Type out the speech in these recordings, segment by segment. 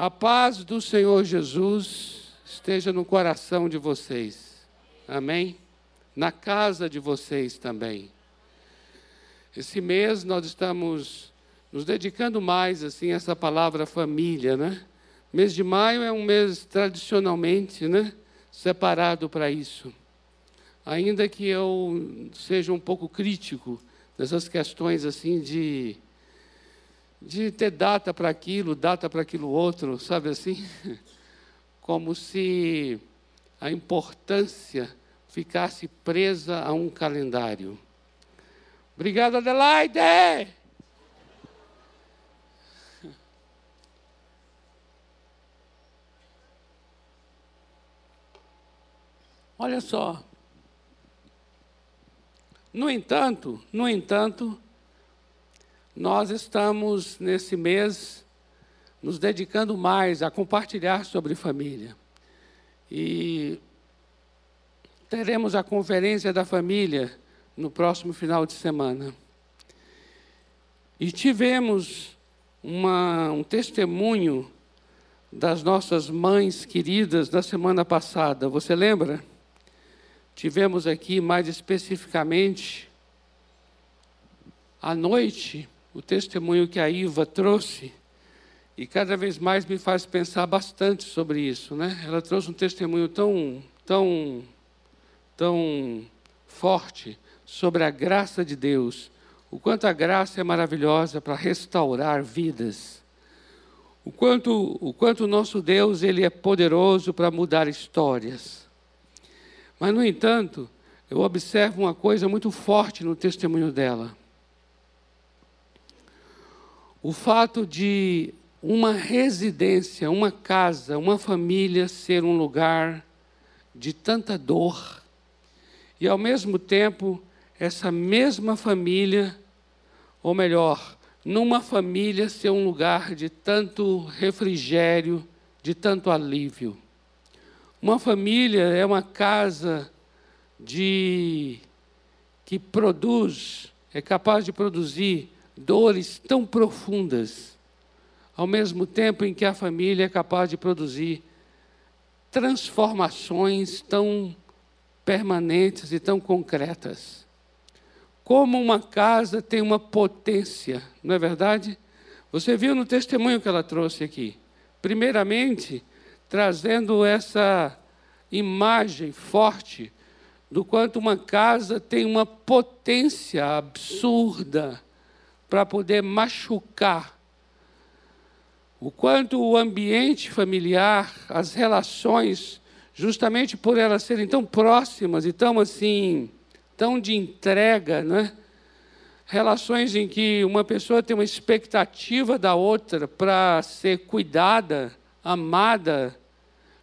A paz do Senhor Jesus esteja no coração de vocês. Amém? Na casa de vocês também. Esse mês nós estamos nos dedicando mais assim a essa palavra família, né? Mês de maio é um mês tradicionalmente, né, separado para isso. Ainda que eu seja um pouco crítico nessas questões assim de de ter data para aquilo, data para aquilo outro, sabe assim? Como se a importância ficasse presa a um calendário. Obrigado, Adelaide! Olha só. No entanto, no entanto, nós estamos nesse mês nos dedicando mais a compartilhar sobre família. E teremos a conferência da família no próximo final de semana. E tivemos uma, um testemunho das nossas mães queridas na semana passada. Você lembra? Tivemos aqui mais especificamente à noite o testemunho que a Iva trouxe, e cada vez mais me faz pensar bastante sobre isso, né? Ela trouxe um testemunho tão, tão, tão forte sobre a graça de Deus, o quanto a graça é maravilhosa para restaurar vidas, o quanto o quanto nosso Deus ele é poderoso para mudar histórias. Mas no entanto, eu observo uma coisa muito forte no testemunho dela o fato de uma residência, uma casa, uma família ser um lugar de tanta dor, e ao mesmo tempo, essa mesma família, ou melhor, numa família ser um lugar de tanto refrigério, de tanto alívio. Uma família é uma casa de que produz, é capaz de produzir dores tão profundas, ao mesmo tempo em que a família é capaz de produzir transformações tão permanentes e tão concretas. Como uma casa tem uma potência, não é verdade? Você viu no testemunho que ela trouxe aqui. Primeiramente, trazendo essa imagem forte do quanto uma casa tem uma potência absurda para poder machucar. O quanto o ambiente familiar, as relações, justamente por elas serem tão próximas e tão assim, tão de entrega, né? Relações em que uma pessoa tem uma expectativa da outra para ser cuidada, amada,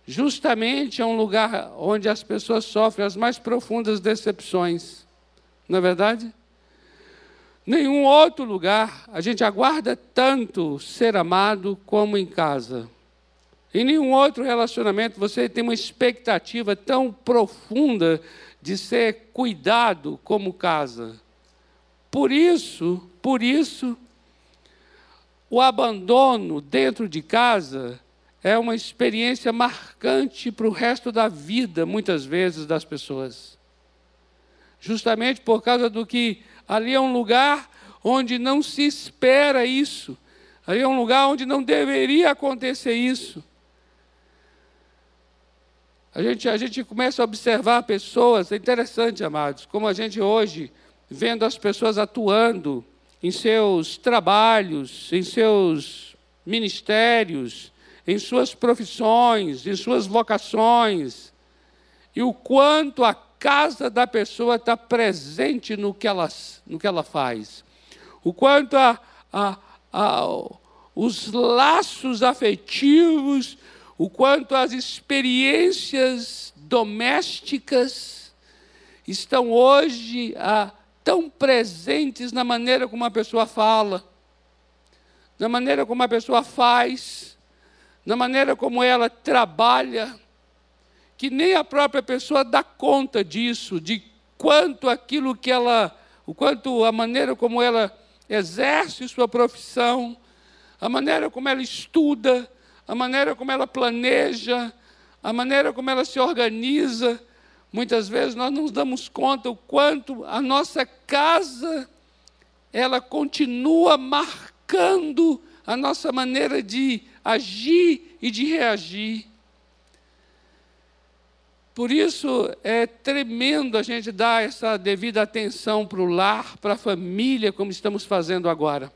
justamente é um lugar onde as pessoas sofrem as mais profundas decepções. Não é verdade? Nenhum outro lugar a gente aguarda tanto ser amado como em casa. Em nenhum outro relacionamento você tem uma expectativa tão profunda de ser cuidado como casa. Por isso, por isso, o abandono dentro de casa é uma experiência marcante para o resto da vida, muitas vezes, das pessoas. Justamente por causa do que Ali é um lugar onde não se espera isso. Ali é um lugar onde não deveria acontecer isso. A gente, a gente começa a observar pessoas, é interessante, amados, como a gente hoje, vendo as pessoas atuando em seus trabalhos, em seus ministérios, em suas profissões, em suas vocações, e o quanto a casa da pessoa está presente no que, ela, no que ela faz. O quanto a, a, a, os laços afetivos, o quanto as experiências domésticas estão hoje a, tão presentes na maneira como a pessoa fala, na maneira como a pessoa faz, na maneira como ela trabalha que nem a própria pessoa dá conta disso, de quanto aquilo que ela, o quanto a maneira como ela exerce sua profissão, a maneira como ela estuda, a maneira como ela planeja, a maneira como ela se organiza. Muitas vezes nós não nos damos conta o quanto a nossa casa ela continua marcando a nossa maneira de agir e de reagir. Por isso é tremendo a gente dar essa devida atenção para o lar, para a família, como estamos fazendo agora.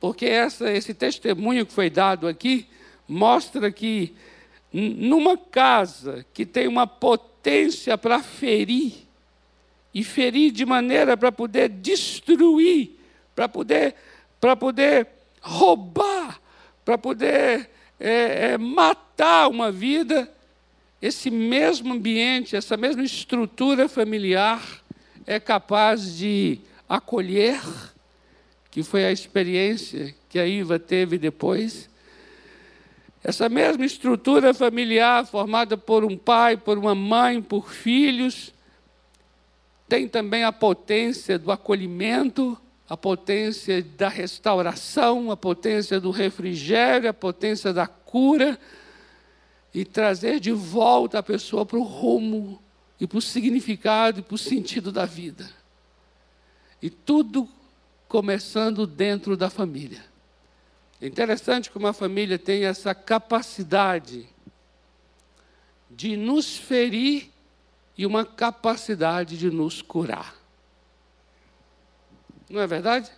Porque essa, esse testemunho que foi dado aqui mostra que numa casa que tem uma potência para ferir, e ferir de maneira para poder destruir, para poder, para poder roubar, para poder é, é, matar uma vida, esse mesmo ambiente, essa mesma estrutura familiar é capaz de acolher que foi a experiência que a Iva teve depois. Essa mesma estrutura familiar, formada por um pai, por uma mãe, por filhos, tem também a potência do acolhimento, a potência da restauração, a potência do refrigério, a potência da cura, e trazer de volta a pessoa para o rumo, e para o significado, e para o sentido da vida. E tudo começando dentro da família. É interessante como a família tem essa capacidade de nos ferir e uma capacidade de nos curar. Não é verdade?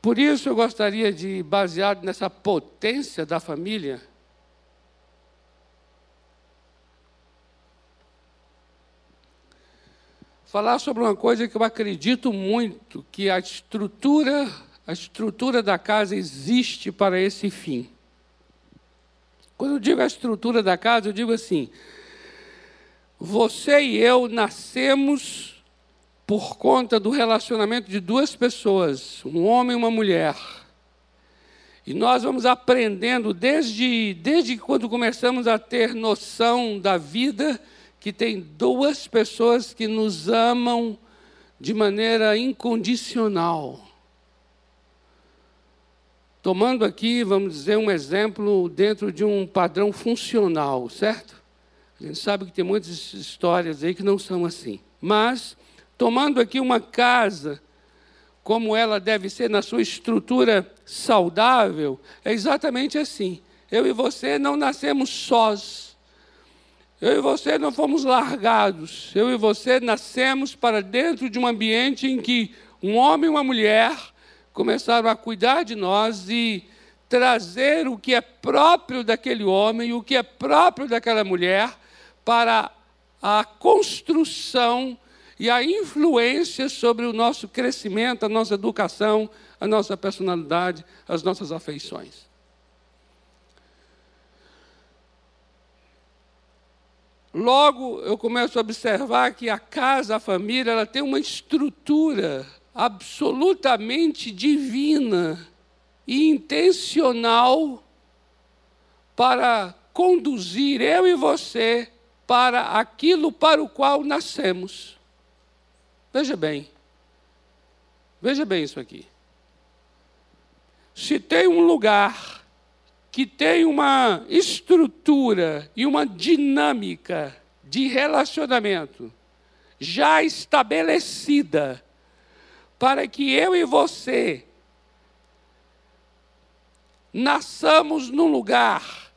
Por isso eu gostaria de, baseado nessa potência da família, falar sobre uma coisa que eu acredito muito, que a estrutura, a estrutura da casa existe para esse fim. Quando eu digo a estrutura da casa, eu digo assim: você e eu nascemos por conta do relacionamento de duas pessoas, um homem e uma mulher. E nós vamos aprendendo desde, desde quando começamos a ter noção da vida que tem duas pessoas que nos amam de maneira incondicional. Tomando aqui, vamos dizer, um exemplo dentro de um padrão funcional, certo? A gente sabe que tem muitas histórias aí que não são assim. Mas, tomando aqui uma casa, como ela deve ser na sua estrutura saudável, é exatamente assim. Eu e você não nascemos sós. Eu e você não fomos largados. Eu e você nascemos para dentro de um ambiente em que um homem e uma mulher começaram a cuidar de nós e trazer o que é próprio daquele homem e o que é próprio daquela mulher para a construção e a influência sobre o nosso crescimento, a nossa educação, a nossa personalidade, as nossas afeições. Logo, eu começo a observar que a casa, a família, ela tem uma estrutura absolutamente divina e intencional para conduzir eu e você para aquilo para o qual nascemos. Veja bem. Veja bem isso aqui. Se tem um lugar que tem uma estrutura e uma dinâmica de relacionamento já estabelecida para que eu e você nasçamos num lugar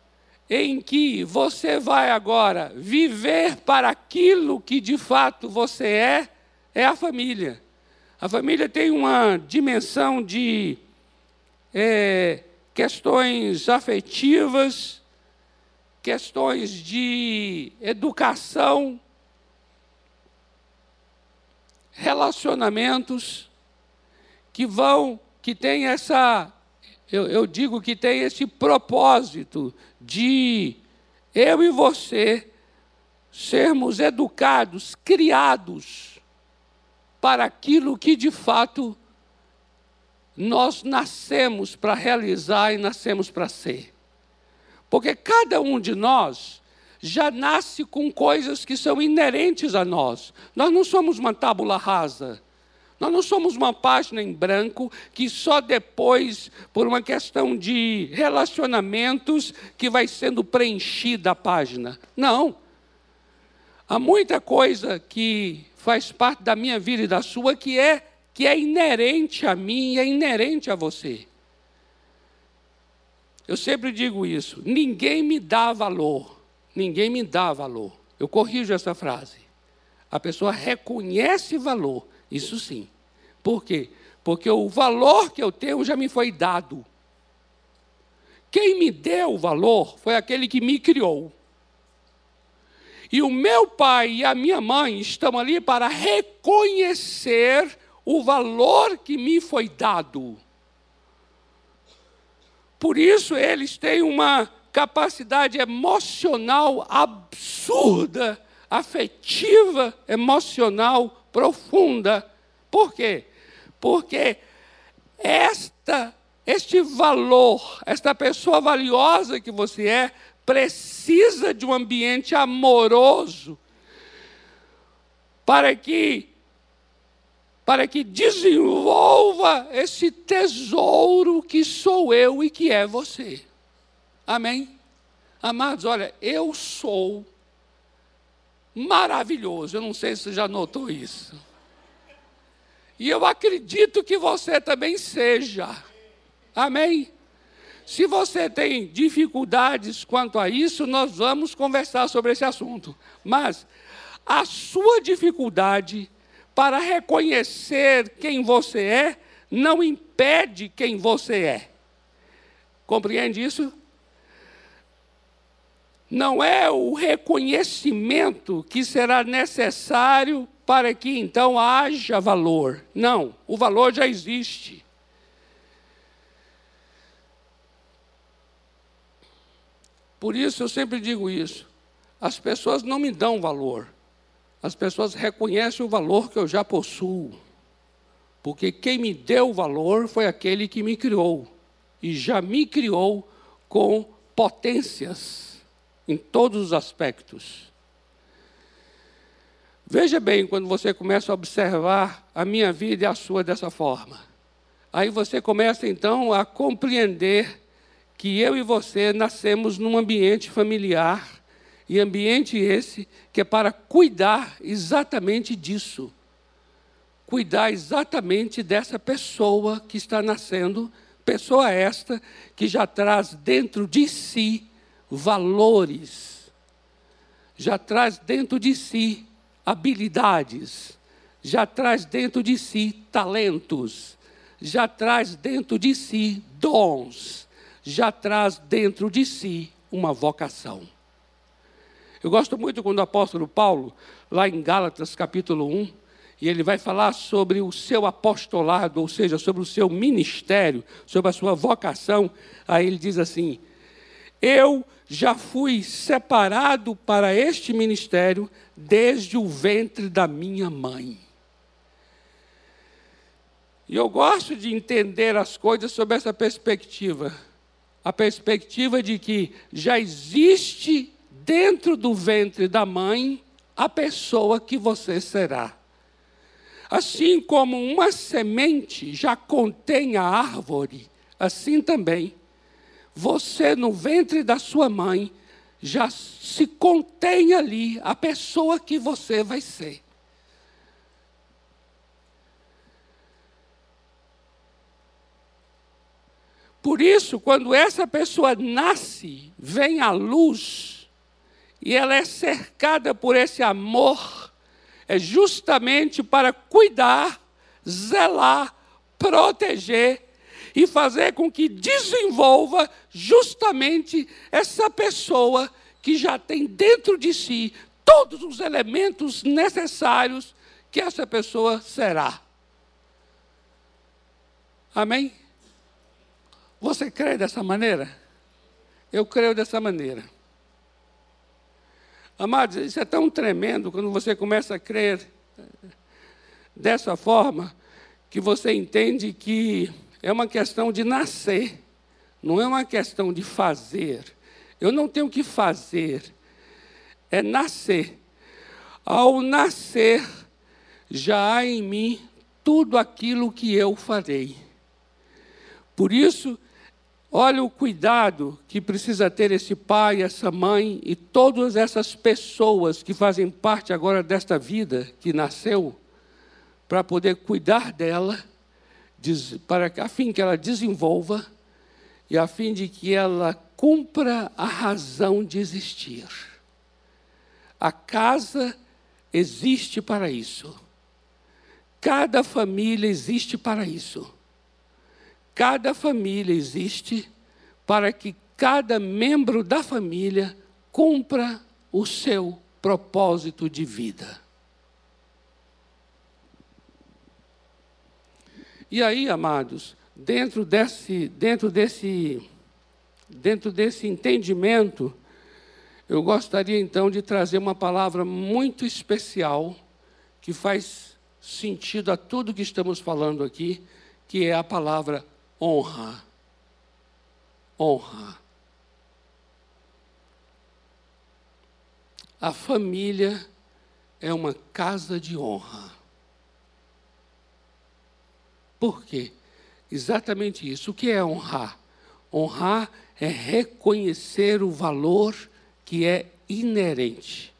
em que você vai agora viver para aquilo que de fato você é, é a família. A família tem uma dimensão de é, questões afetivas, questões de educação, relacionamentos que vão, que tem essa, eu, eu digo que tem esse propósito de eu e você sermos educados, criados para aquilo que de fato nós nascemos para realizar e nascemos para ser. Porque cada um de nós já nasce com coisas que são inerentes a nós. Nós não somos uma tábula rasa. Nós não somos uma página em branco que só depois, por uma questão de relacionamentos, que vai sendo preenchida a página. Não. Há muita coisa que faz parte da minha vida e da sua que é que é inerente a mim e é inerente a você. Eu sempre digo isso: ninguém me dá valor, ninguém me dá valor. Eu corrijo essa frase. A pessoa reconhece valor, isso sim. Por quê? Porque o valor que eu tenho já me foi dado. Quem me deu o valor foi aquele que me criou. E o meu pai e a minha mãe estão ali para reconhecer o valor que me foi dado. Por isso eles têm uma capacidade emocional absurda, afetiva, emocional profunda. Por quê? Porque esta este valor, esta pessoa valiosa que você é, precisa de um ambiente amoroso para que para que desenvolva esse tesouro que sou eu e que é você. Amém? Amados, olha, eu sou maravilhoso. Eu não sei se você já notou isso. E eu acredito que você também seja. Amém? Se você tem dificuldades quanto a isso, nós vamos conversar sobre esse assunto. Mas a sua dificuldade para reconhecer quem você é, não impede quem você é. Compreende isso? Não é o reconhecimento que será necessário para que então haja valor. Não, o valor já existe. Por isso eu sempre digo isso. As pessoas não me dão valor as pessoas reconhecem o valor que eu já possuo. Porque quem me deu o valor foi aquele que me criou. E já me criou com potências em todos os aspectos. Veja bem quando você começa a observar a minha vida e a sua dessa forma. Aí você começa então a compreender que eu e você nascemos num ambiente familiar e ambiente esse que é para cuidar exatamente disso. Cuidar exatamente dessa pessoa que está nascendo, pessoa esta que já traz dentro de si valores, já traz dentro de si habilidades, já traz dentro de si talentos, já traz dentro de si dons, já traz dentro de si uma vocação. Eu gosto muito quando o apóstolo Paulo, lá em Gálatas capítulo 1, e ele vai falar sobre o seu apostolado, ou seja, sobre o seu ministério, sobre a sua vocação. Aí ele diz assim: Eu já fui separado para este ministério desde o ventre da minha mãe. E eu gosto de entender as coisas sob essa perspectiva a perspectiva de que já existe dentro do ventre da mãe a pessoa que você será. Assim como uma semente já contém a árvore, assim também, você no ventre da sua mãe já se contém ali a pessoa que você vai ser. Por isso, quando essa pessoa nasce, vem à luz, e ela é cercada por esse amor, é justamente para cuidar, zelar, proteger e fazer com que desenvolva justamente essa pessoa que já tem dentro de si todos os elementos necessários que essa pessoa será. Amém? Você crê dessa maneira? Eu creio dessa maneira. Amados, isso é tão tremendo quando você começa a crer dessa forma, que você entende que é uma questão de nascer, não é uma questão de fazer. Eu não tenho que fazer, é nascer. Ao nascer, já há em mim tudo aquilo que eu farei. Por isso, olha o cuidado que precisa ter esse pai, essa mãe e todas essas pessoas que fazem parte agora desta vida que nasceu, para poder cuidar dela, para a fim que ela desenvolva e a fim de que ela cumpra a razão de existir. A casa existe para isso. Cada família existe para isso. Cada família existe para que cada membro da família cumpra o seu propósito de vida. E aí, amados, dentro desse, dentro desse, dentro desse entendimento, eu gostaria então de trazer uma palavra muito especial que faz sentido a tudo que estamos falando aqui, que é a palavra honra. Honra. A família é uma casa de honra. Por quê? Exatamente isso. O que é honrar? Honrar é reconhecer o valor que é inerente.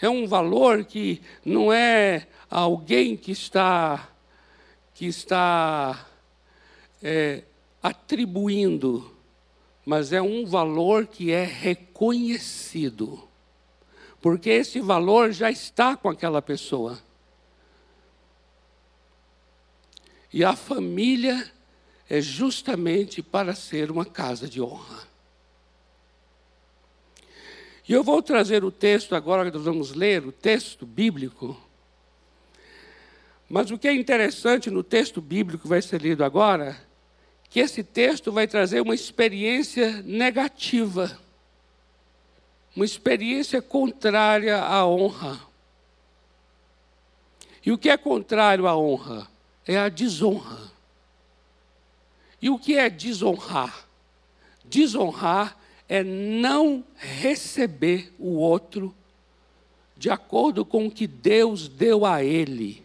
É um valor que não é alguém que está que está é, atribuindo, mas é um valor que é reconhecido, porque esse valor já está com aquela pessoa. E a família é justamente para ser uma casa de honra. E eu vou trazer o texto agora que nós vamos ler, o texto bíblico. Mas o que é interessante no texto bíblico que vai ser lido agora, que esse texto vai trazer uma experiência negativa, uma experiência contrária à honra. E o que é contrário à honra? é a desonra. E o que é desonrar? Desonrar é não receber o outro de acordo com o que Deus deu a ele.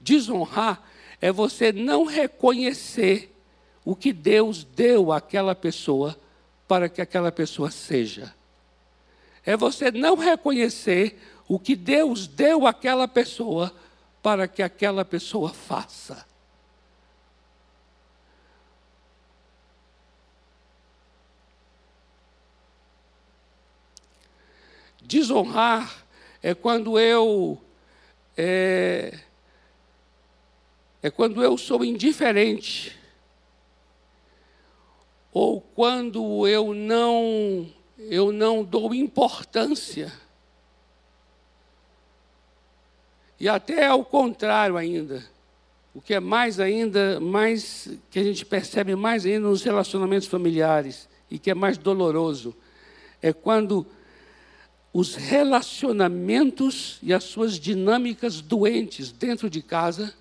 Desonrar é você não reconhecer o que Deus deu àquela pessoa para que aquela pessoa seja. É você não reconhecer o que Deus deu àquela pessoa para que aquela pessoa faça. Desonrar é quando eu é, é quando eu sou indiferente ou quando eu não eu não dou importância E até ao contrário ainda. O que é mais ainda, mais que a gente percebe mais ainda nos relacionamentos familiares e que é mais doloroso, é quando os relacionamentos e as suas dinâmicas doentes dentro de casa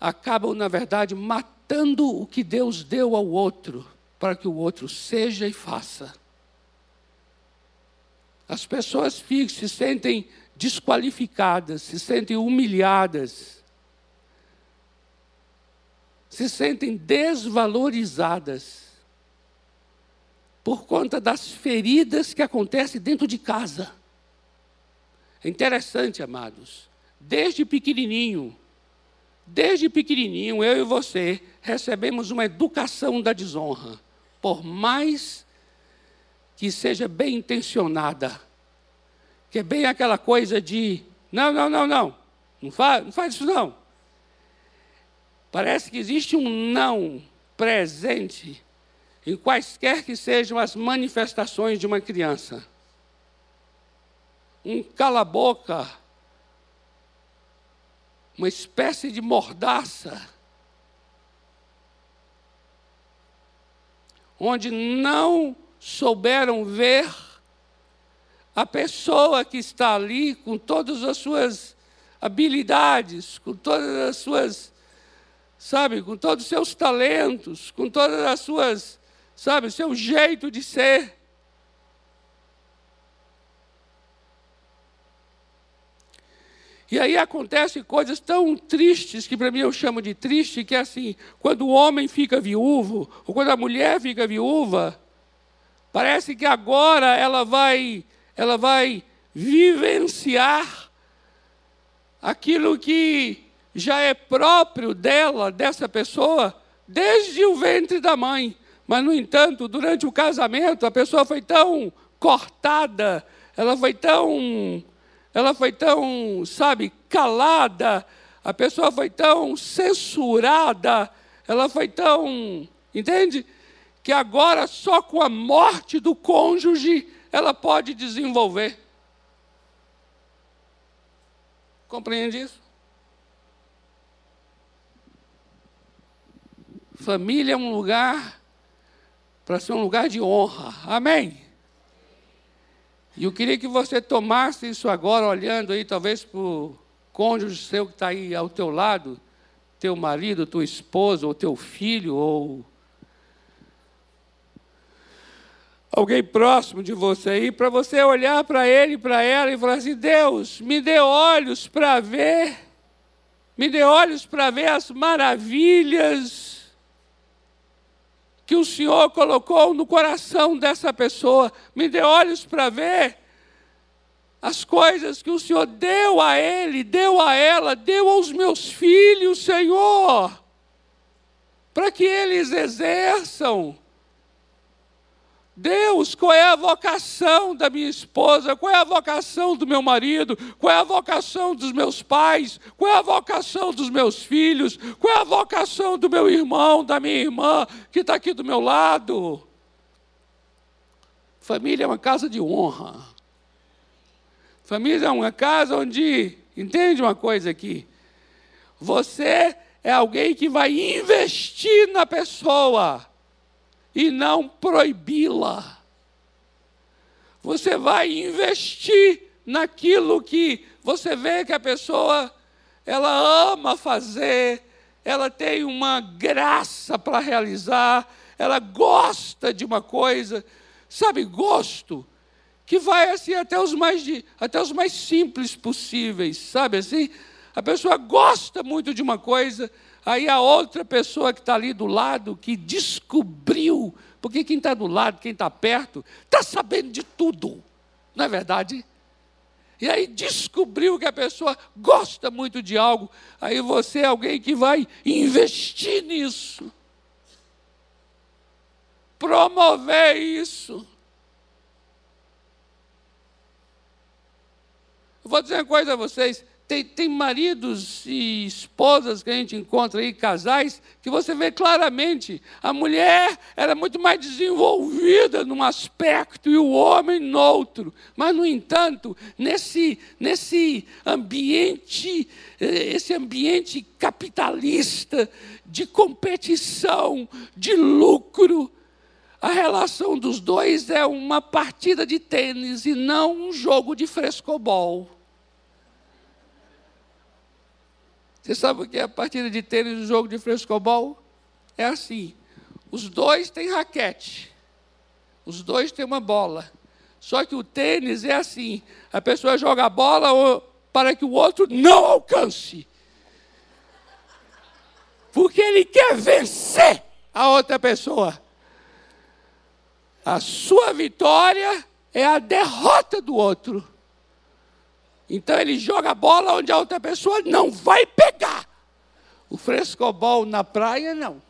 acabam, na verdade, matando o que Deus deu ao outro, para que o outro seja e faça. As pessoas ficam, se sentem desqualificadas, se sentem humilhadas, se sentem desvalorizadas por conta das feridas que acontecem dentro de casa. É interessante, amados, desde pequenininho, desde pequenininho, eu e você recebemos uma educação da desonra, por mais que seja bem intencionada que é bem aquela coisa de não, não, não, não, não faz, não faz isso não. Parece que existe um não presente em quaisquer que sejam as manifestações de uma criança. Um cala-boca, uma espécie de mordaça, onde não souberam ver a pessoa que está ali com todas as suas habilidades, com todas as suas, sabe, com todos os seus talentos, com todas as suas, sabe, seu jeito de ser. E aí acontecem coisas tão tristes, que para mim eu chamo de triste, que é assim, quando o homem fica viúvo, ou quando a mulher fica viúva, parece que agora ela vai, ela vai vivenciar aquilo que já é próprio dela, dessa pessoa, desde o ventre da mãe. Mas, no entanto, durante o casamento, a pessoa foi tão cortada, ela foi tão ela foi tão, sabe, calada, a pessoa foi tão censurada, ela foi tão, entende? Que agora só com a morte do cônjuge ela pode desenvolver. Compreende isso? Família é um lugar para ser um lugar de honra. Amém? E eu queria que você tomasse isso agora, olhando aí, talvez para o cônjuge seu que está aí ao teu lado, teu marido, tua esposa, ou teu filho, ou alguém próximo de você aí, para você olhar para ele, para ela e falar assim: Deus, me dê olhos para ver, me dê olhos para ver as maravilhas que o Senhor colocou no coração dessa pessoa. Me dê olhos para ver as coisas que o Senhor deu a ele, deu a ela, deu aos meus filhos, Senhor, para que eles exerçam Deus, qual é a vocação da minha esposa? Qual é a vocação do meu marido? Qual é a vocação dos meus pais? Qual é a vocação dos meus filhos? Qual é a vocação do meu irmão, da minha irmã que está aqui do meu lado? Família é uma casa de honra. Família é uma casa onde, entende uma coisa aqui? Você é alguém que vai investir na pessoa e não proibi-la. Você vai investir naquilo que você vê que a pessoa ela ama fazer, ela tem uma graça para realizar, ela gosta de uma coisa, sabe, gosto que vai assim até os mais até os mais simples possíveis, sabe assim? A pessoa gosta muito de uma coisa, Aí a outra pessoa que está ali do lado, que descobriu, porque quem está do lado, quem está perto, está sabendo de tudo, não é verdade? E aí descobriu que a pessoa gosta muito de algo, aí você é alguém que vai investir nisso, promover isso. vou dizer uma coisa a vocês: tem, tem maridos e esposas que a gente encontra aí, casais, que você vê claramente, a mulher era muito mais desenvolvida num aspecto e o homem no outro. Mas, no entanto, nesse, nesse ambiente, eh, esse ambiente capitalista, de competição, de lucro, a relação dos dois é uma partida de tênis e não um jogo de frescobol. Você sabe o que é a partida de tênis no jogo de frescobol? É assim: os dois têm raquete, os dois têm uma bola. Só que o tênis é assim: a pessoa joga a bola para que o outro não alcance. Porque ele quer vencer a outra pessoa. A sua vitória é a derrota do outro. Então ele joga a bola onde a outra pessoa não vai pegar. O frescobol na praia, não.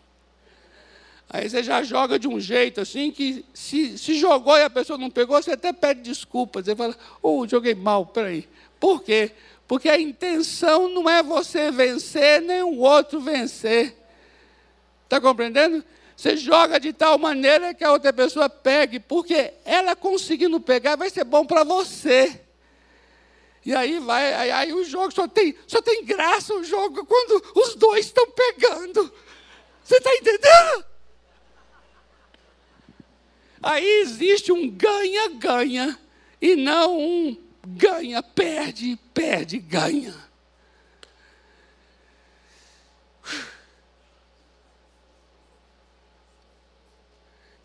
Aí você já joga de um jeito assim que se, se jogou e a pessoa não pegou, você até pede desculpas. Você fala, oh, joguei mal, peraí. Por quê? Porque a intenção não é você vencer, nem o outro vencer. Está compreendendo? Você joga de tal maneira que a outra pessoa pegue, porque ela conseguindo pegar vai ser bom para você. E aí vai, aí, aí, o jogo só tem, só tem graça o jogo quando os dois estão pegando. Você está entendendo? Aí existe um ganha-ganha e não um ganha, perde, perde, ganha.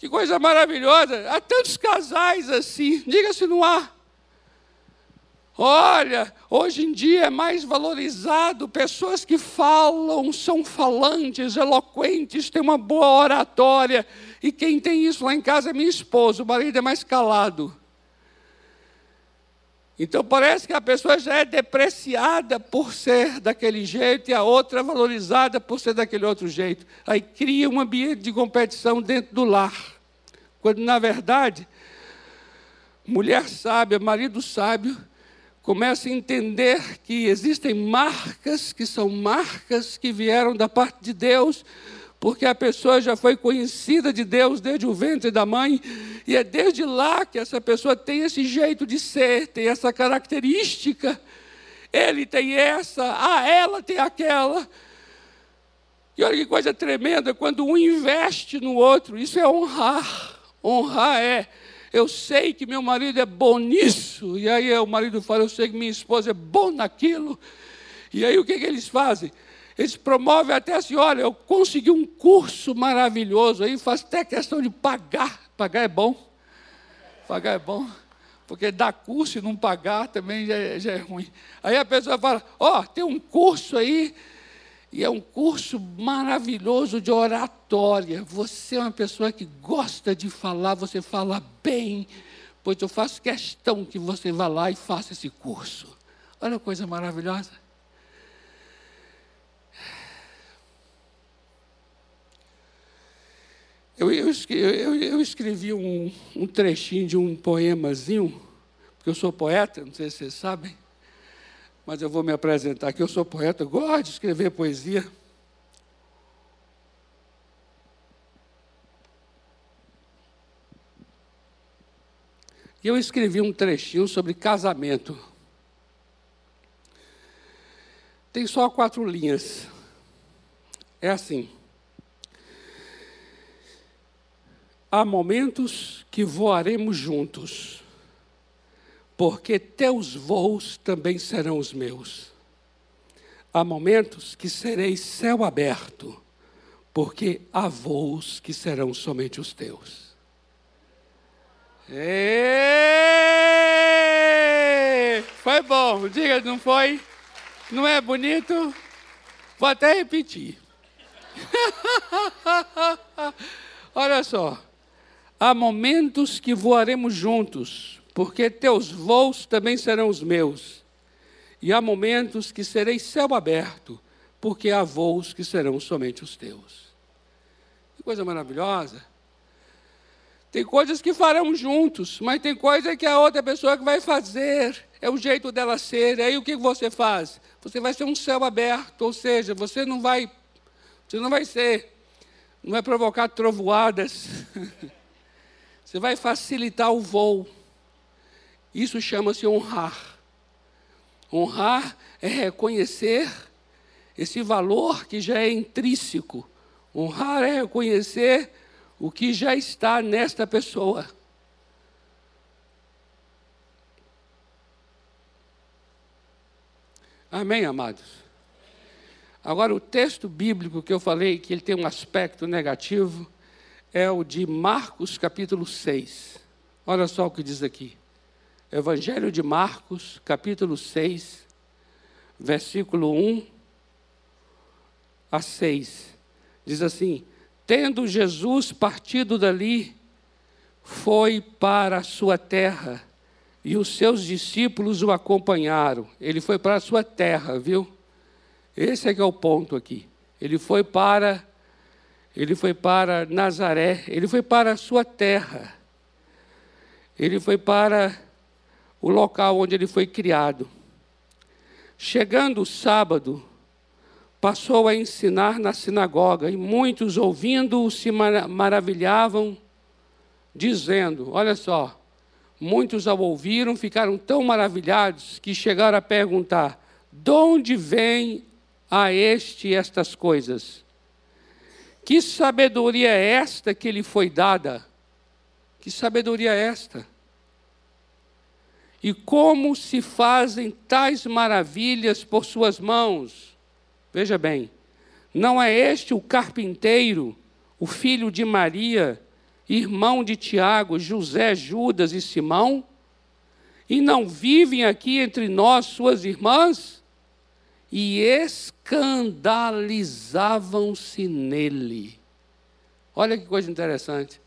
Que coisa maravilhosa. Há tantos casais assim. Diga se não há. Olha, hoje em dia é mais valorizado pessoas que falam, são falantes, eloquentes, têm uma boa oratória. E quem tem isso lá em casa é minha esposa, o marido é mais calado. Então parece que a pessoa já é depreciada por ser daquele jeito e a outra é valorizada por ser daquele outro jeito. Aí cria um ambiente de competição dentro do lar. Quando na verdade, mulher sábia, marido sábio, começa a entender que existem marcas que são marcas que vieram da parte de Deus, porque a pessoa já foi conhecida de Deus desde o ventre da mãe, e é desde lá que essa pessoa tem esse jeito de ser, tem essa característica. Ele tem essa, ah, ela tem aquela. E olha que coisa tremenda, quando um investe no outro, isso é honrar. Honrar é eu sei que meu marido é bom nisso. E aí o marido fala, eu sei que minha esposa é bom naquilo. E aí o que, que eles fazem? Eles promovem até assim, olha, eu consegui um curso maravilhoso, aí faz até questão de pagar. Pagar é bom. Pagar é bom. Porque dar curso e não pagar também já é, já é ruim. Aí a pessoa fala, ó, oh, tem um curso aí e é um curso maravilhoso de oratória. Você é uma pessoa que gosta de falar, você fala bem, pois eu faço questão que você vá lá e faça esse curso. Olha que coisa maravilhosa. Eu, eu, eu, eu escrevi um, um trechinho de um poemazinho, porque eu sou poeta, não sei se vocês sabem mas eu vou me apresentar aqui. Eu sou poeta, gosto de escrever poesia. E eu escrevi um trechinho sobre casamento. Tem só quatro linhas. É assim. Há momentos que voaremos juntos porque teus voos também serão os meus. Há momentos que serei céu aberto, porque há voos que serão somente os teus. Foi bom, diga, não foi? Não é bonito? Vou até repetir. Olha só, há momentos que voaremos juntos, porque teus voos também serão os meus. E há momentos que serei céu aberto, porque há voos que serão somente os teus. Que coisa maravilhosa. Tem coisas que farão juntos, mas tem coisa que a outra pessoa que vai fazer. É o jeito dela ser. Aí o que você faz? Você vai ser um céu aberto, ou seja, você não vai, você não vai ser, não vai provocar trovoadas. Você vai facilitar o voo. Isso chama-se honrar. Honrar é reconhecer esse valor que já é intrínseco. Honrar é reconhecer o que já está nesta pessoa. Amém, amados? Agora, o texto bíblico que eu falei que ele tem um aspecto negativo é o de Marcos, capítulo 6. Olha só o que diz aqui. Evangelho de Marcos, capítulo 6, versículo 1 a 6. Diz assim: Tendo Jesus partido dali, foi para a sua terra, e os seus discípulos o acompanharam. Ele foi para a sua terra, viu? Esse é que é o ponto aqui. Ele foi para ele foi para Nazaré, ele foi para a sua terra. Ele foi para o local onde ele foi criado. Chegando o sábado, passou a ensinar na sinagoga e muitos ouvindo-o se maravilhavam, dizendo: Olha só, muitos ao ouviram ficaram tão maravilhados que chegaram a perguntar: De onde vem a este estas coisas? Que sabedoria é esta que lhe foi dada? Que sabedoria é esta? E como se fazem tais maravilhas por suas mãos? Veja bem, não é este o carpinteiro, o filho de Maria, irmão de Tiago, José, Judas e Simão? E não vivem aqui entre nós suas irmãs? E escandalizavam-se nele. Olha que coisa interessante.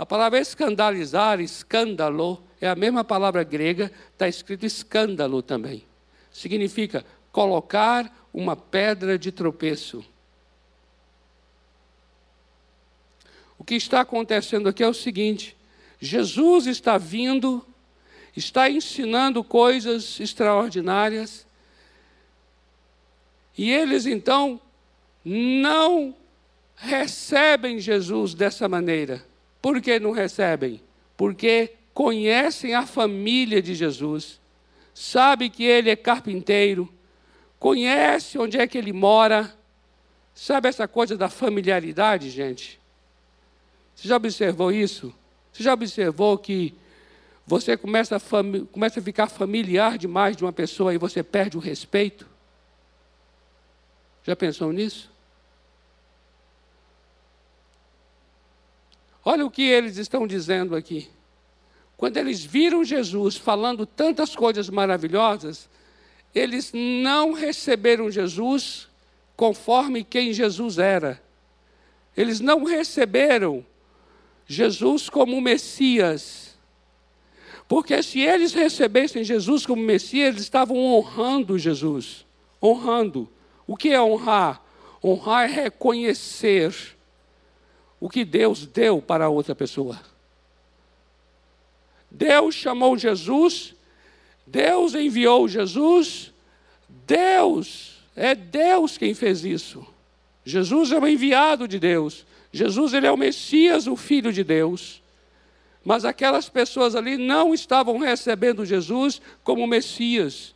A palavra escandalizar, escândalo, é a mesma palavra grega, está escrito escândalo também. Significa colocar uma pedra de tropeço. O que está acontecendo aqui é o seguinte: Jesus está vindo, está ensinando coisas extraordinárias, e eles então não recebem Jesus dessa maneira. Por que não recebem? Porque conhecem a família de Jesus, sabe que ele é carpinteiro, conhece onde é que ele mora. Sabe essa coisa da familiaridade, gente? Você já observou isso? Você já observou que você começa a, começa a ficar familiar demais de uma pessoa e você perde o respeito? Já pensou nisso? Olha o que eles estão dizendo aqui. Quando eles viram Jesus falando tantas coisas maravilhosas, eles não receberam Jesus conforme quem Jesus era. Eles não receberam Jesus como Messias. Porque se eles recebessem Jesus como Messias, eles estavam honrando Jesus. Honrando. O que é honrar? Honrar é reconhecer o que Deus deu para outra pessoa. Deus chamou Jesus, Deus enviou Jesus, Deus, é Deus quem fez isso. Jesus é o enviado de Deus. Jesus ele é o Messias, o filho de Deus. Mas aquelas pessoas ali não estavam recebendo Jesus como Messias.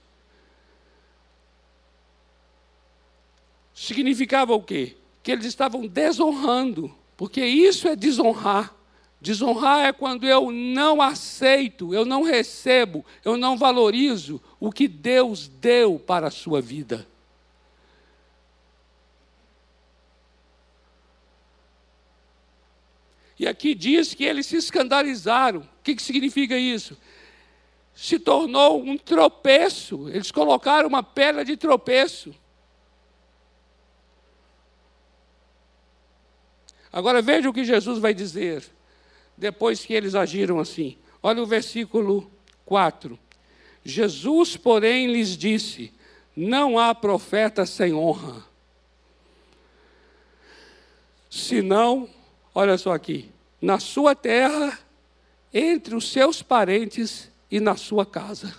Significava o quê? Que eles estavam desonrando porque isso é desonrar. Desonrar é quando eu não aceito, eu não recebo, eu não valorizo o que Deus deu para a sua vida. E aqui diz que eles se escandalizaram. O que, que significa isso? Se tornou um tropeço. Eles colocaram uma pedra de tropeço. Agora veja o que Jesus vai dizer depois que eles agiram assim. Olha o versículo 4. Jesus, porém, lhes disse: Não há profeta sem honra. Senão, olha só aqui, na sua terra, entre os seus parentes e na sua casa.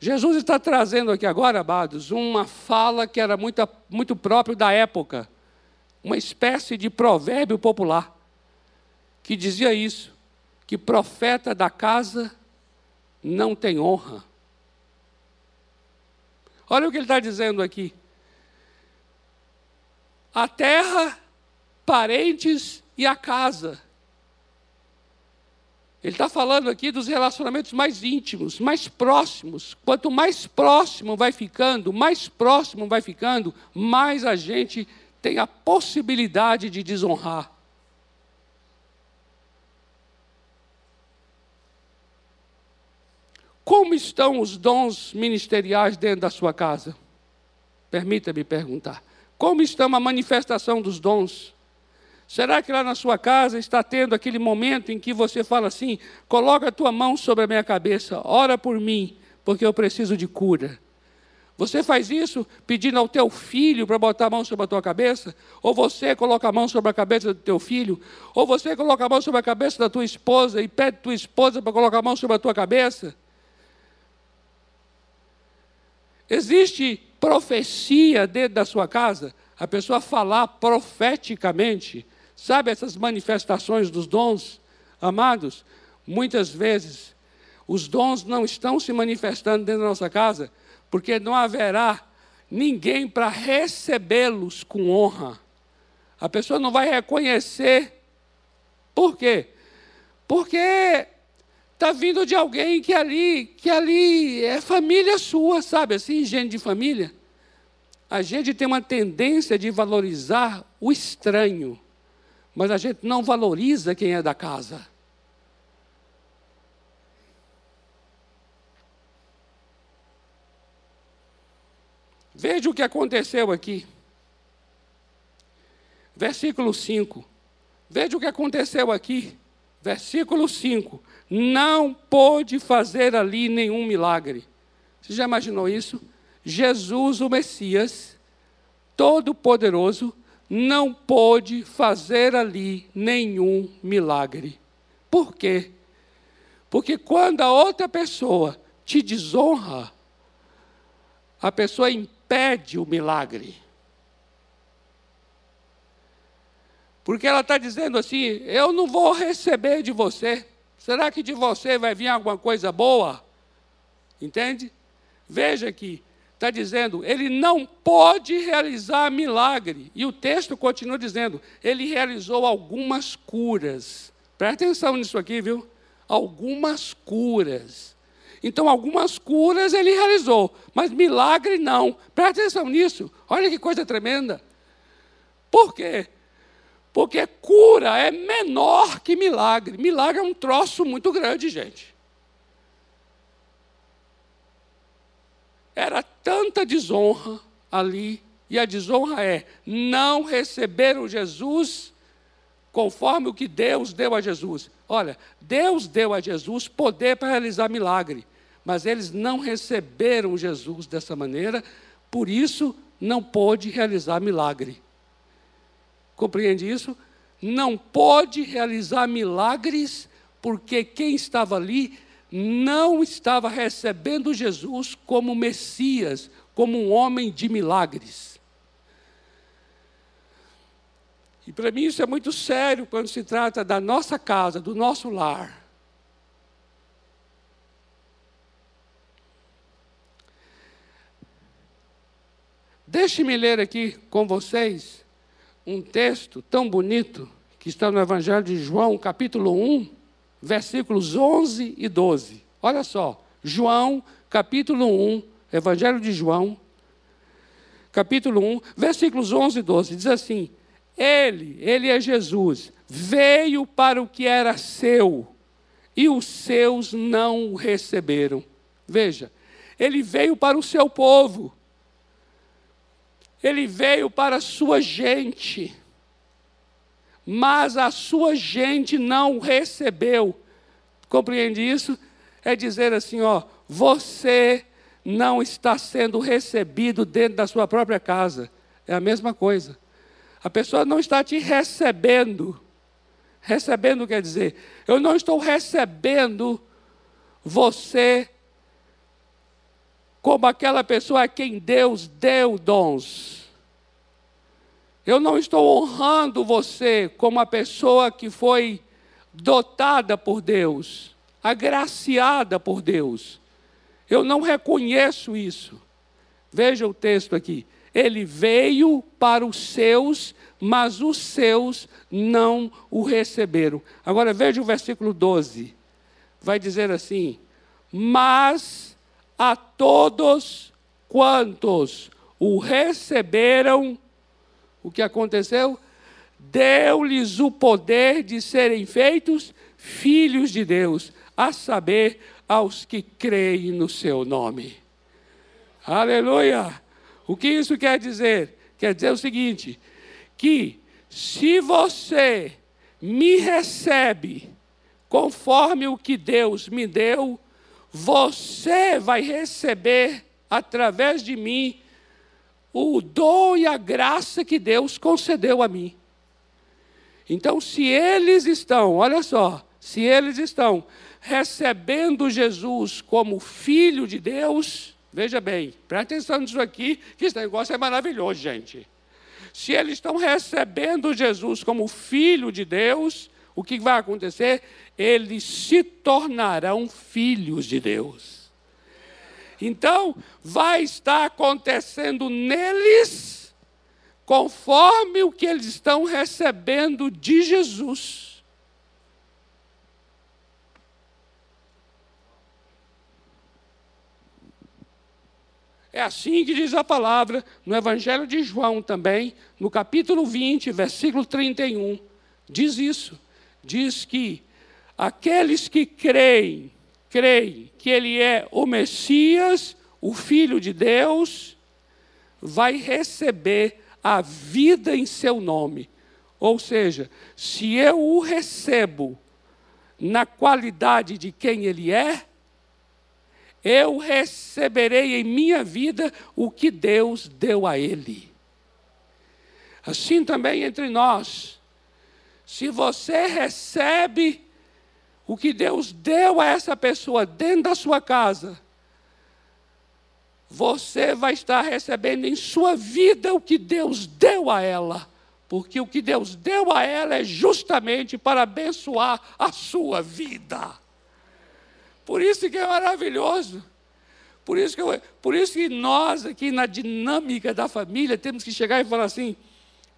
Jesus está trazendo aqui agora, amados, uma fala que era muito, muito próprio da época uma espécie de provérbio popular que dizia isso, que profeta da casa não tem honra. Olha o que ele está dizendo aqui. A terra, parentes e a casa. Ele está falando aqui dos relacionamentos mais íntimos, mais próximos. Quanto mais próximo vai ficando, mais próximo vai ficando, mais a gente tem a possibilidade de desonrar. Como estão os dons ministeriais dentro da sua casa? Permita-me perguntar. Como está a manifestação dos dons? Será que lá na sua casa está tendo aquele momento em que você fala assim: coloca a tua mão sobre a minha cabeça, ora por mim, porque eu preciso de cura? Você faz isso pedindo ao teu filho para botar a mão sobre a tua cabeça? Ou você coloca a mão sobre a cabeça do teu filho? Ou você coloca a mão sobre a cabeça da tua esposa e pede tua esposa para colocar a mão sobre a tua cabeça? Existe profecia dentro da sua casa? A pessoa falar profeticamente, sabe essas manifestações dos dons? Amados, muitas vezes os dons não estão se manifestando dentro da nossa casa porque não haverá ninguém para recebê-los com honra. A pessoa não vai reconhecer. Por quê? Porque está vindo de alguém que ali, que ali é família sua, sabe assim, gente de família. A gente tem uma tendência de valorizar o estranho, mas a gente não valoriza quem é da casa. Veja o que aconteceu aqui. Versículo 5. Veja o que aconteceu aqui. Versículo 5. Não pôde fazer ali nenhum milagre. Você já imaginou isso? Jesus, o Messias, Todo-Poderoso, não pôde fazer ali nenhum milagre. Por quê? Porque quando a outra pessoa te desonra, a pessoa impede o milagre. Porque ela está dizendo assim: eu não vou receber de você. Será que de você vai vir alguma coisa boa? Entende? Veja aqui, está dizendo, ele não pode realizar milagre. E o texto continua dizendo, ele realizou algumas curas. Presta atenção nisso aqui, viu? Algumas curas. Então, algumas curas ele realizou, mas milagre não. Presta atenção nisso. Olha que coisa tremenda. Por quê? Porque cura é menor que milagre. Milagre é um troço muito grande, gente. Era tanta desonra ali, e a desonra é não receberam Jesus conforme o que Deus deu a Jesus. Olha, Deus deu a Jesus poder para realizar milagre, mas eles não receberam Jesus dessa maneira, por isso não pôde realizar milagre. Compreende isso? Não pôde realizar milagres porque quem estava ali não estava recebendo Jesus como Messias, como um homem de milagres. E para mim isso é muito sério quando se trata da nossa casa, do nosso lar. Deixe-me ler aqui com vocês um texto tão bonito que está no Evangelho de João, capítulo 1 versículos 11 e 12. Olha só, João, capítulo 1, Evangelho de João, capítulo 1, versículos 11 e 12, diz assim: Ele, ele é Jesus, veio para o que era seu, e os seus não o receberam. Veja, ele veio para o seu povo, ele veio para a sua gente mas a sua gente não recebeu. Compreende isso? É dizer assim, ó, você não está sendo recebido dentro da sua própria casa. É a mesma coisa. A pessoa não está te recebendo. Recebendo quer dizer, eu não estou recebendo você como aquela pessoa a quem Deus deu dons. Eu não estou honrando você como a pessoa que foi dotada por Deus, agraciada por Deus. Eu não reconheço isso. Veja o texto aqui. Ele veio para os seus, mas os seus não o receberam. Agora veja o versículo 12. Vai dizer assim: Mas a todos quantos o receberam, o que aconteceu? Deu-lhes o poder de serem feitos filhos de Deus, a saber, aos que creem no seu nome. Aleluia! O que isso quer dizer? Quer dizer o seguinte: que se você me recebe conforme o que Deus me deu, você vai receber através de mim o dom e a graça que Deus concedeu a mim. Então, se eles estão, olha só, se eles estão recebendo Jesus como filho de Deus, veja bem, presta atenção nisso aqui, que esse negócio é maravilhoso, gente. Se eles estão recebendo Jesus como filho de Deus, o que vai acontecer? Eles se tornarão filhos de Deus. Então, vai estar acontecendo neles conforme o que eles estão recebendo de Jesus. É assim que diz a palavra no Evangelho de João também, no capítulo 20, versículo 31. Diz isso. Diz que aqueles que creem creem que ele é o Messias, o Filho de Deus, vai receber a vida em seu nome. Ou seja, se eu o recebo na qualidade de quem ele é, eu receberei em minha vida o que Deus deu a ele. Assim também entre nós. Se você recebe o que Deus deu a essa pessoa dentro da sua casa, você vai estar recebendo em sua vida o que Deus deu a ela. Porque o que Deus deu a ela é justamente para abençoar a sua vida. Por isso que é maravilhoso. Por isso que, eu, por isso que nós aqui na dinâmica da família temos que chegar e falar assim: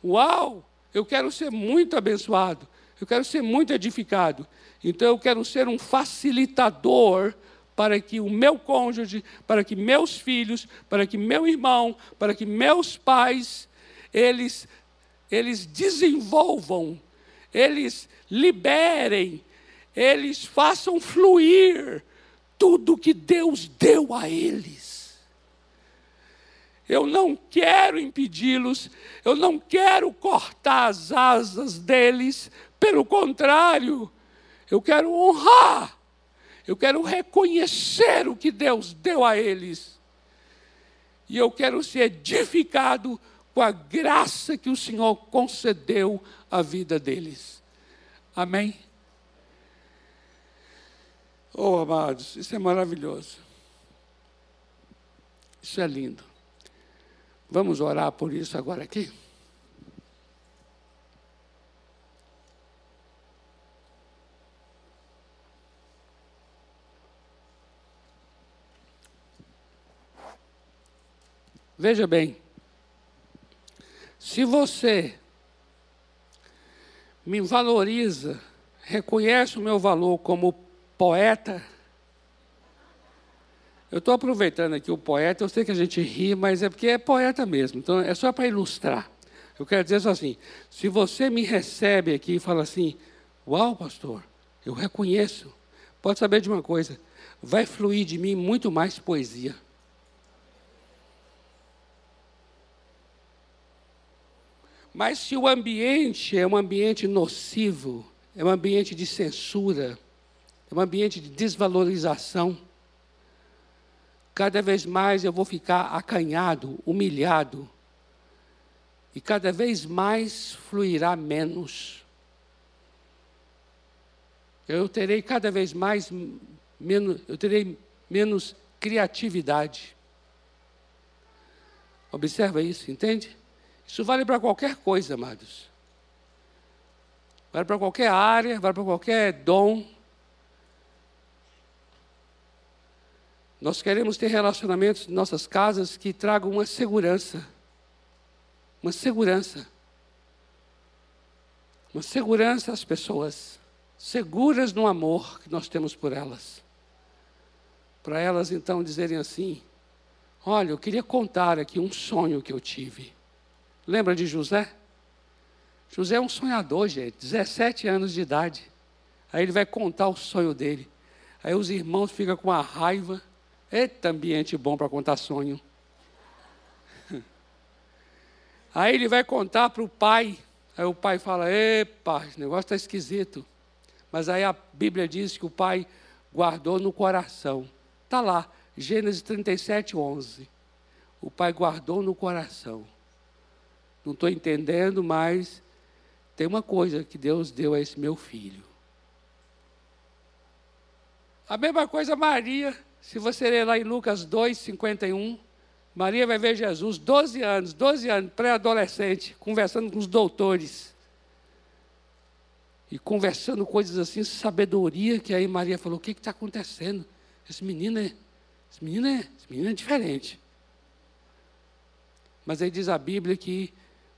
Uau, eu quero ser muito abençoado, eu quero ser muito edificado. Então eu quero ser um facilitador para que o meu cônjuge, para que meus filhos, para que meu irmão, para que meus pais, eles, eles desenvolvam, eles liberem, eles façam fluir tudo que Deus deu a eles. Eu não quero impedi-los, eu não quero cortar as asas deles, pelo contrário, eu quero honrar eu quero reconhecer o que Deus deu a eles. E eu quero ser edificado com a graça que o Senhor concedeu à vida deles. Amém? Oh, amados, isso é maravilhoso. Isso é lindo. Vamos orar por isso agora aqui? Veja bem, se você me valoriza, reconhece o meu valor como poeta, eu estou aproveitando aqui o poeta, eu sei que a gente ri, mas é porque é poeta mesmo, então é só para ilustrar. Eu quero dizer só assim: se você me recebe aqui e fala assim, uau, pastor, eu reconheço, pode saber de uma coisa, vai fluir de mim muito mais poesia. Mas se o ambiente é um ambiente nocivo, é um ambiente de censura, é um ambiente de desvalorização, cada vez mais eu vou ficar acanhado, humilhado, e cada vez mais fluirá menos. Eu terei cada vez mais menos, eu terei menos criatividade. Observa isso, entende? Isso vale para qualquer coisa, amados. Vale para qualquer área, vale para qualquer dom. Nós queremos ter relacionamentos em nossas casas que tragam uma segurança. Uma segurança. Uma segurança às pessoas. Seguras no amor que nós temos por elas. Para elas então dizerem assim: Olha, eu queria contar aqui um sonho que eu tive. Lembra de José? José é um sonhador, gente, 17 anos de idade. Aí ele vai contar o sonho dele. Aí os irmãos ficam com a raiva. Eita, ambiente bom para contar sonho. Aí ele vai contar para o pai. Aí o pai fala: Epa, esse negócio está esquisito. Mas aí a Bíblia diz que o pai guardou no coração. Está lá, Gênesis 37, 11. O pai guardou no coração não estou entendendo, mas tem uma coisa que Deus deu a esse meu filho. A mesma coisa Maria, se você ler lá em Lucas 2, 51, Maria vai ver Jesus, 12 anos, 12 anos, pré-adolescente, conversando com os doutores. E conversando coisas assim, sabedoria, que aí Maria falou, o que está acontecendo? Esse menino é, esse menino é, esse menino é diferente. Mas aí diz a Bíblia que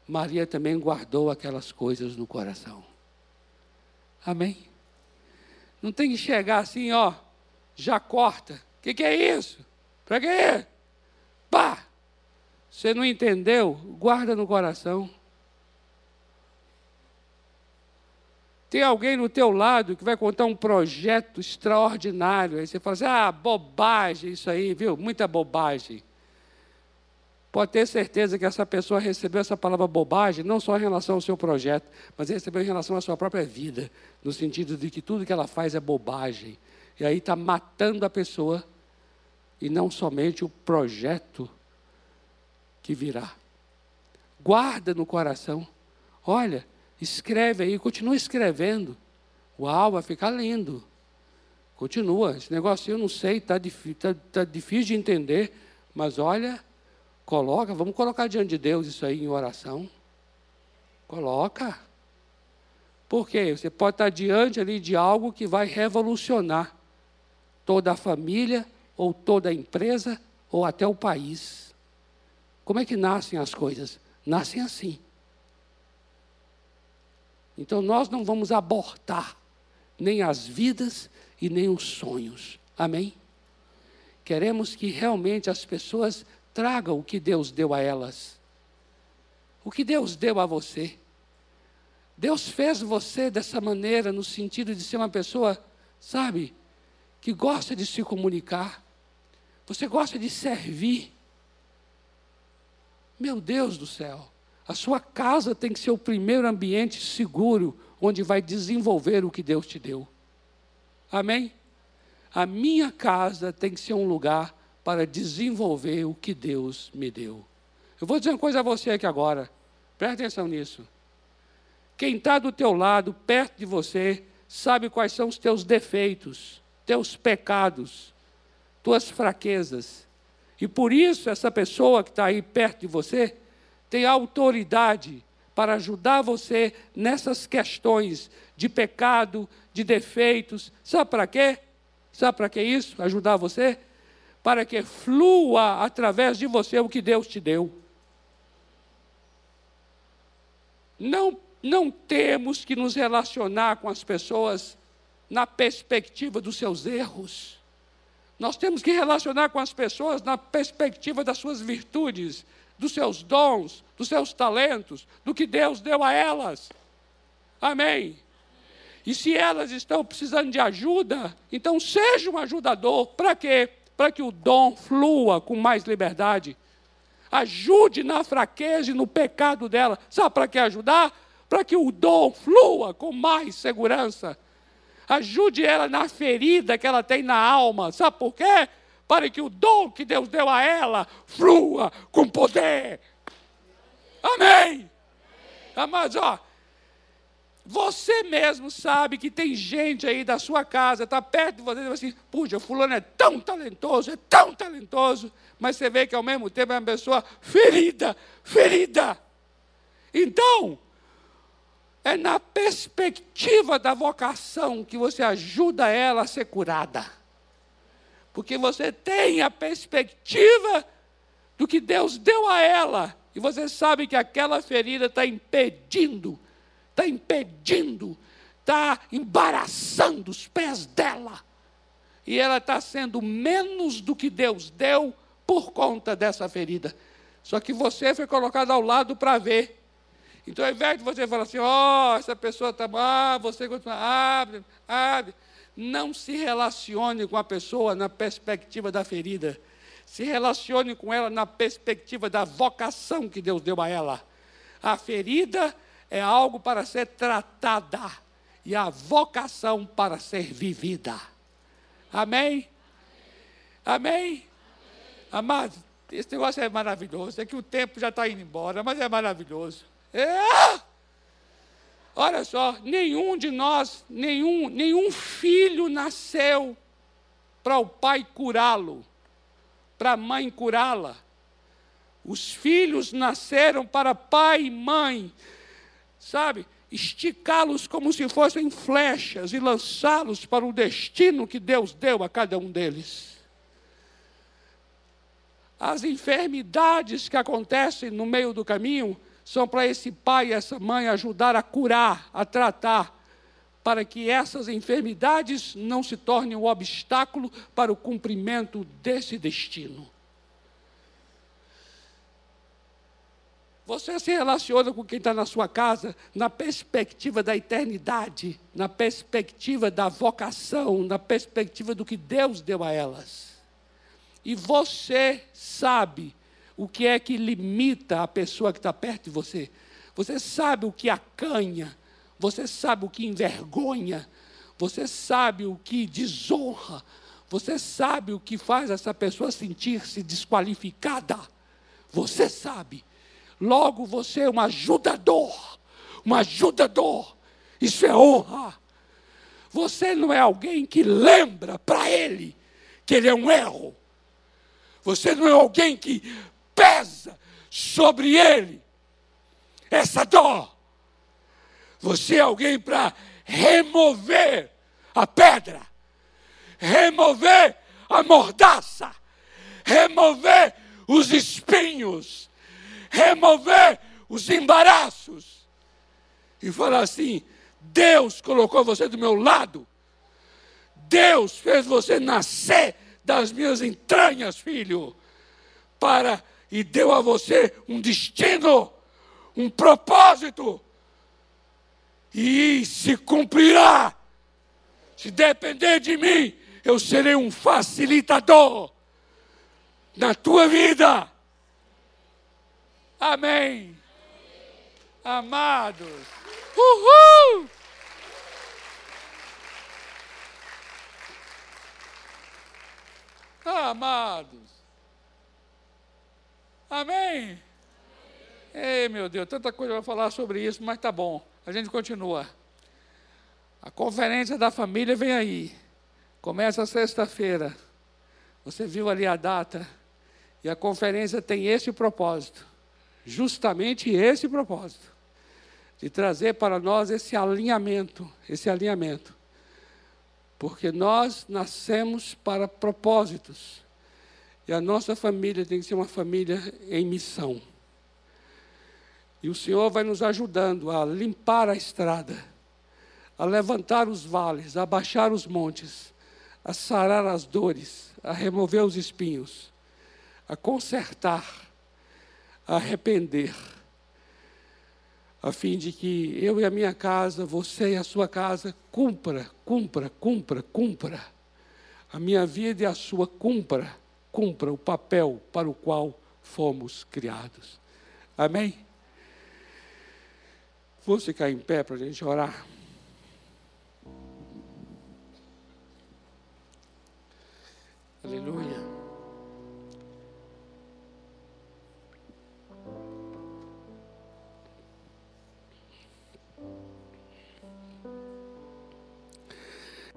Maria também guardou aquelas coisas no coração. Amém? Não tem que chegar assim, ó, já corta. O que, que, é isso? Para quê? Pá! Você não entendeu? Guarda no coração. Tem alguém no teu lado que vai contar um projeto extraordinário. Aí você fala assim: ah, bobagem isso aí, viu? Muita bobagem. Pode ter certeza que essa pessoa recebeu essa palavra bobagem, não só em relação ao seu projeto, mas recebeu em relação à sua própria vida, no sentido de que tudo que ela faz é bobagem. E aí está matando a pessoa, e não somente o projeto que virá. Guarda no coração. Olha, escreve aí, continua escrevendo. Uau, vai ficar lindo. Continua. Esse negócio eu não sei, está tá, tá difícil de entender, mas olha, coloca, vamos colocar diante de Deus isso aí em oração. Coloca. Por quê? Você pode estar diante ali de algo que vai revolucionar toda a família, ou toda a empresa, ou até o país. Como é que nascem as coisas? Nascem assim. Então nós não vamos abortar nem as vidas e nem os sonhos. Amém? Queremos que realmente as pessoas tragam o que Deus deu a elas. O que Deus deu a você. Deus fez você dessa maneira, no sentido de ser uma pessoa, sabe, que gosta de se comunicar. Você gosta de servir. Meu Deus do céu. A sua casa tem que ser o primeiro ambiente seguro onde vai desenvolver o que Deus te deu. Amém? A minha casa tem que ser um lugar para desenvolver o que Deus me deu. Eu vou dizer uma coisa a você aqui agora. Preste atenção nisso. Quem está do teu lado, perto de você, sabe quais são os teus defeitos, teus pecados, tuas fraquezas. E por isso essa pessoa que está aí perto de você tem autoridade para ajudar você nessas questões de pecado, de defeitos. Sabe para quê? Sabe para que isso? Ajudar você? Para que flua através de você o que Deus te deu. Não, não temos que nos relacionar com as pessoas na perspectiva dos seus erros. Nós temos que relacionar com as pessoas na perspectiva das suas virtudes, dos seus dons, dos seus talentos, do que Deus deu a elas. Amém. E se elas estão precisando de ajuda, então seja um ajudador. Para quê? Para que o dom flua com mais liberdade. Ajude na fraqueza e no pecado dela. Sabe para que ajudar? Para que o dom flua com mais segurança. Ajude ela na ferida que ela tem na alma. Sabe por quê? para que o dom que Deus deu a ela flua com poder. Amém. Amados, ó, você mesmo sabe que tem gente aí da sua casa, está perto de você, e assim, puxa, fulano é tão talentoso, é tão talentoso, mas você vê que ao mesmo tempo é uma pessoa ferida, ferida. Então, é na perspectiva da vocação que você ajuda ela a ser curada porque você tem a perspectiva do que Deus deu a ela, e você sabe que aquela ferida está impedindo, está impedindo, está embaraçando os pés dela, e ela está sendo menos do que Deus deu por conta dessa ferida. Só que você foi colocado ao lado para ver. Então, ao invés de você falar assim, ó, oh, essa pessoa está, ah, você continua, abre, abre. Não se relacione com a pessoa na perspectiva da ferida. Se relacione com ela na perspectiva da vocação que Deus deu a ela. A ferida é algo para ser tratada e a vocação para ser vivida. Amém? Amém? Amado, esse negócio é maravilhoso. É que o tempo já está indo embora, mas é maravilhoso. É! Olha só, nenhum de nós, nenhum, nenhum filho nasceu para o pai curá-lo, para a mãe curá-la. Os filhos nasceram para pai e mãe, sabe? Esticá-los como se fossem flechas e lançá-los para o destino que Deus deu a cada um deles. As enfermidades que acontecem no meio do caminho são para esse pai e essa mãe ajudar a curar, a tratar, para que essas enfermidades não se tornem um obstáculo para o cumprimento desse destino. Você se relaciona com quem está na sua casa na perspectiva da eternidade, na perspectiva da vocação, na perspectiva do que Deus deu a elas. E você sabe o que é que limita a pessoa que está perto de você. Você sabe o que acanha, você sabe o que envergonha, você sabe o que desonra, você sabe o que faz essa pessoa sentir-se desqualificada. Você sabe. Logo você é um ajudador, um ajudador. Isso é honra. Você não é alguém que lembra para ele que ele é um erro. Você não é alguém que pesa sobre ele essa dor. Você é alguém para remover a pedra, remover a mordaça, remover os espinhos, remover os embaraços e falar assim: Deus colocou você do meu lado, Deus fez você nascer das minhas entranhas, filho, para e deu a você um destino, um propósito e se cumprirá. Se depender de mim, eu serei um facilitador na tua vida. Amém. Amados. Uhul! Amados. Amém. Ei, meu Deus, tanta coisa para falar sobre isso, mas tá bom. A gente continua. A conferência da família vem aí. Começa sexta-feira. Você viu ali a data. E a conferência tem esse propósito. Justamente esse propósito. De trazer para nós esse alinhamento, esse alinhamento. Porque nós nascemos para propósitos. E a nossa família tem que ser uma família em missão. E o Senhor vai nos ajudando a limpar a estrada, a levantar os vales, a baixar os montes, a sarar as dores, a remover os espinhos, a consertar, arrepender, a fim de que eu e a minha casa, você e a sua casa, cumpra, cumpra, cumpra, cumpra. A minha vida e a sua cumpra, cumpra o papel para o qual fomos criados. Amém? Vamos ficar em pé para a gente orar. Aleluia.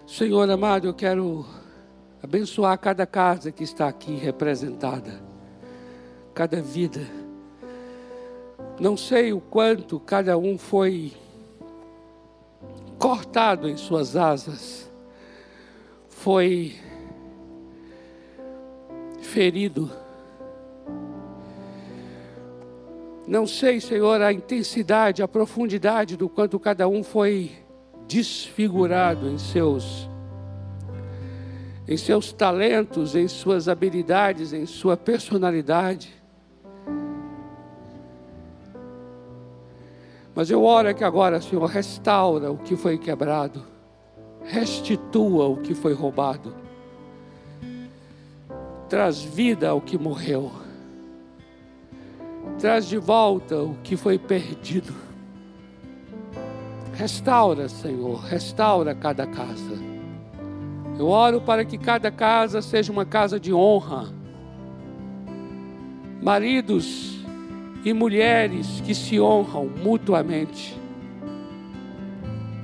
Senhor amado, eu quero abençoar cada casa que está aqui representada, cada vida não sei o quanto cada um foi cortado em suas asas, foi ferido. Não sei, Senhor, a intensidade, a profundidade do quanto cada um foi desfigurado em seus em seus talentos, em suas habilidades, em sua personalidade. Mas eu oro que agora, Senhor, restaura o que foi quebrado, restitua o que foi roubado, traz vida ao que morreu, traz de volta o que foi perdido. Restaura, Senhor, restaura cada casa. Eu oro para que cada casa seja uma casa de honra. Maridos, e mulheres que se honram mutuamente.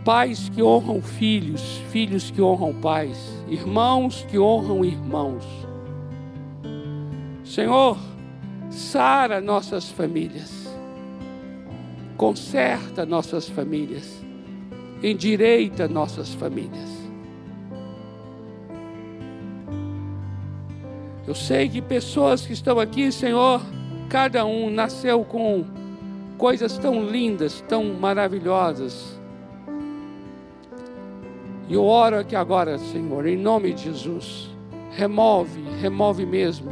Pais que honram filhos, filhos que honram pais, irmãos que honram irmãos. Senhor, sara nossas famílias, conserta nossas famílias, endireita nossas famílias. Eu sei que pessoas que estão aqui, Senhor, Cada um nasceu com coisas tão lindas, tão maravilhosas. E eu oro aqui agora, Senhor, em nome de Jesus, remove, remove mesmo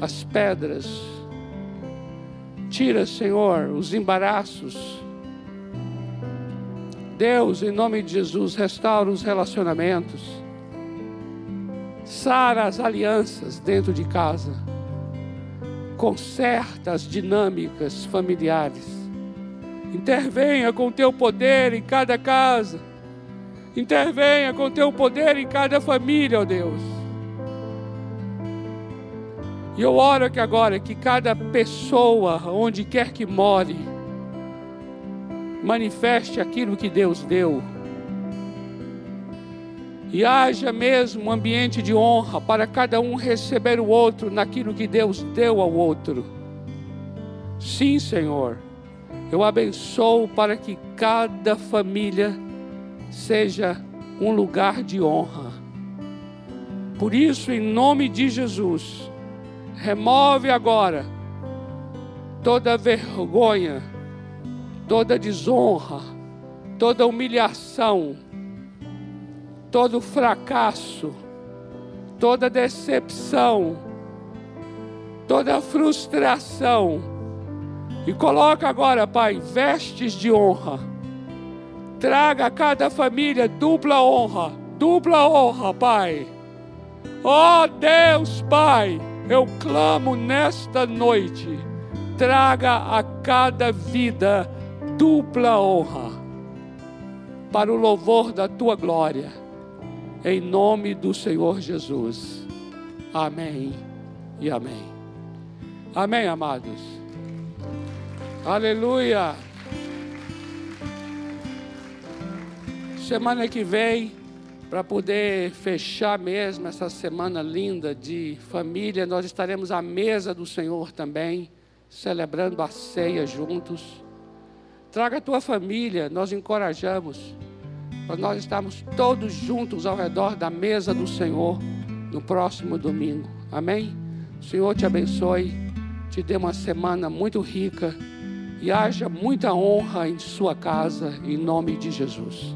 as pedras. Tira, Senhor, os embaraços. Deus, em nome de Jesus, restaura os relacionamentos. Sara as alianças dentro de casa conserta as dinâmicas familiares. Intervenha com teu poder em cada casa. Intervenha com teu poder em cada família, ó Deus. E eu oro que agora que cada pessoa, onde quer que more, manifeste aquilo que Deus deu. E haja mesmo um ambiente de honra para cada um receber o outro naquilo que Deus deu ao outro. Sim, Senhor. Eu abençoo para que cada família seja um lugar de honra. Por isso, em nome de Jesus, remove agora toda vergonha, toda desonra, toda humilhação, todo fracasso, toda decepção, toda frustração. E coloca agora, Pai, vestes de honra. Traga a cada família dupla honra, dupla honra, Pai. Ó oh, Deus, Pai eu clamo nesta noite, traga a cada vida dupla honra, para o louvor da tua glória, em nome do Senhor Jesus. Amém e amém. Amém, amados. Aleluia. Semana que vem para poder fechar mesmo essa semana linda de família, nós estaremos à mesa do Senhor também, celebrando a ceia juntos. Traga a tua família, nós encorajamos, para nós estarmos todos juntos ao redor da mesa do Senhor no próximo domingo. Amém? O Senhor te abençoe, te dê uma semana muito rica e haja muita honra em sua casa, em nome de Jesus.